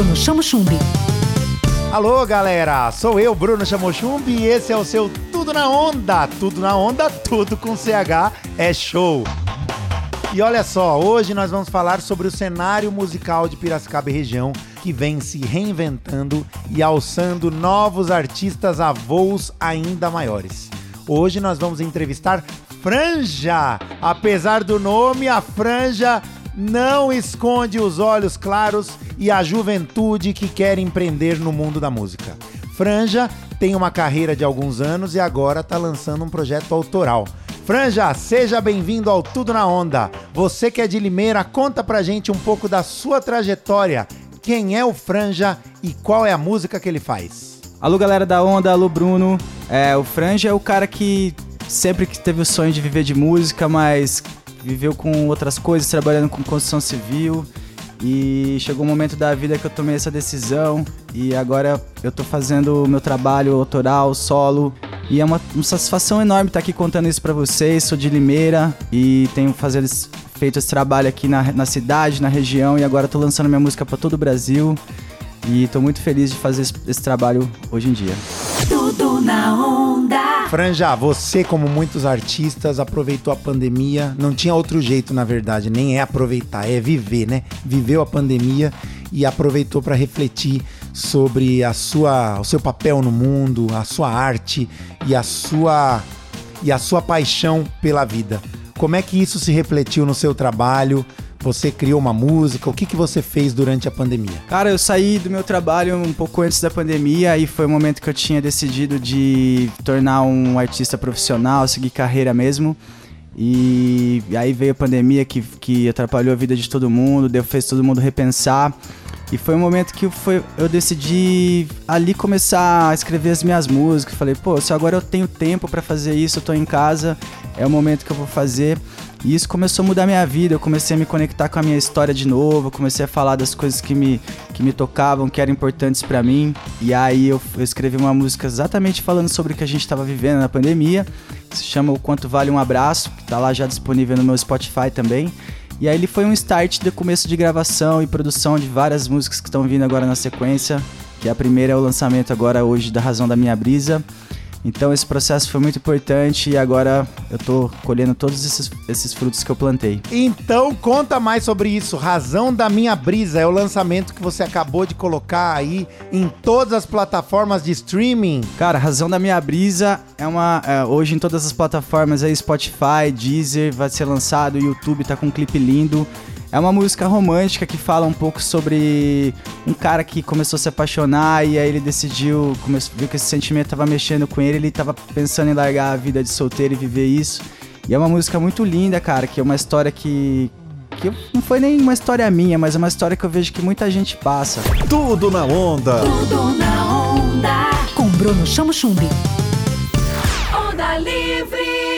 Bruno Chamo Chumbi. Alô, galera! Sou eu, Bruno Chamochumbi, e esse é o seu Tudo na Onda. Tudo na Onda, tudo com CH é show. E olha só, hoje nós vamos falar sobre o cenário musical de Piracicaba e região que vem se reinventando e alçando novos artistas a voos ainda maiores. Hoje nós vamos entrevistar Franja. Apesar do nome, a Franja não esconde os olhos claros e a juventude que quer empreender no mundo da música. Franja tem uma carreira de alguns anos e agora está lançando um projeto autoral. Franja, seja bem-vindo ao Tudo na Onda. Você que é de Limeira, conta pra gente um pouco da sua trajetória. Quem é o Franja e qual é a música que ele faz? Alô, galera da Onda, alô, Bruno. É, o Franja é o cara que sempre que teve o sonho de viver de música, mas viveu com outras coisas, trabalhando com construção civil e chegou um momento da vida que eu tomei essa decisão e agora eu tô fazendo o meu trabalho autoral, solo. E é uma, uma satisfação enorme estar aqui contando isso para vocês. Sou de Limeira e tenho fazer, feito esse trabalho aqui na, na cidade, na região e agora tô lançando minha música para todo o Brasil. E tô muito feliz de fazer esse, esse trabalho hoje em dia. Tudo na onda. Franja, você, como muitos artistas, aproveitou a pandemia. Não tinha outro jeito, na verdade, nem é aproveitar, é viver, né? Viveu a pandemia e aproveitou para refletir sobre a sua, o seu papel no mundo, a sua arte e a sua e a sua paixão pela vida. Como é que isso se refletiu no seu trabalho? Você criou uma música? O que, que você fez durante a pandemia? Cara, eu saí do meu trabalho um pouco antes da pandemia e foi o momento que eu tinha decidido de tornar um artista profissional, seguir carreira mesmo. E aí veio a pandemia que, que atrapalhou a vida de todo mundo, fez todo mundo repensar. E foi um momento que foi, eu decidi ali começar a escrever as minhas músicas. Falei, pô, se agora eu tenho tempo para fazer isso, eu tô em casa, é o momento que eu vou fazer. E isso começou a mudar minha vida. Eu comecei a me conectar com a minha história de novo. Comecei a falar das coisas que me, que me tocavam, que eram importantes para mim. E aí eu, eu, escrevi uma música exatamente falando sobre o que a gente estava vivendo na pandemia. Se chama O Quanto Vale um Abraço, que tá lá já disponível no meu Spotify também. E aí ele foi um start do começo de gravação e produção de várias músicas que estão vindo agora na sequência. Que a primeira é o lançamento agora hoje da Razão da Minha Brisa. Então esse processo foi muito importante e agora eu tô colhendo todos esses, esses frutos que eu plantei. Então conta mais sobre isso. Razão da Minha Brisa é o lançamento que você acabou de colocar aí em todas as plataformas de streaming. Cara, Razão da Minha Brisa é uma. É, hoje em todas as plataformas aí, Spotify, Deezer, vai ser lançado, YouTube tá com um clipe lindo. É uma música romântica que fala um pouco sobre um cara que começou a se apaixonar e aí ele decidiu, começou, viu que esse sentimento tava mexendo com ele, ele tava pensando em largar a vida de solteiro e viver isso. E é uma música muito linda, cara, que é uma história que, que não foi nem uma história minha, mas é uma história que eu vejo que muita gente passa. Tudo na onda. Tudo na onda. Com Bruno Chamo Chumbi. Onda Livre.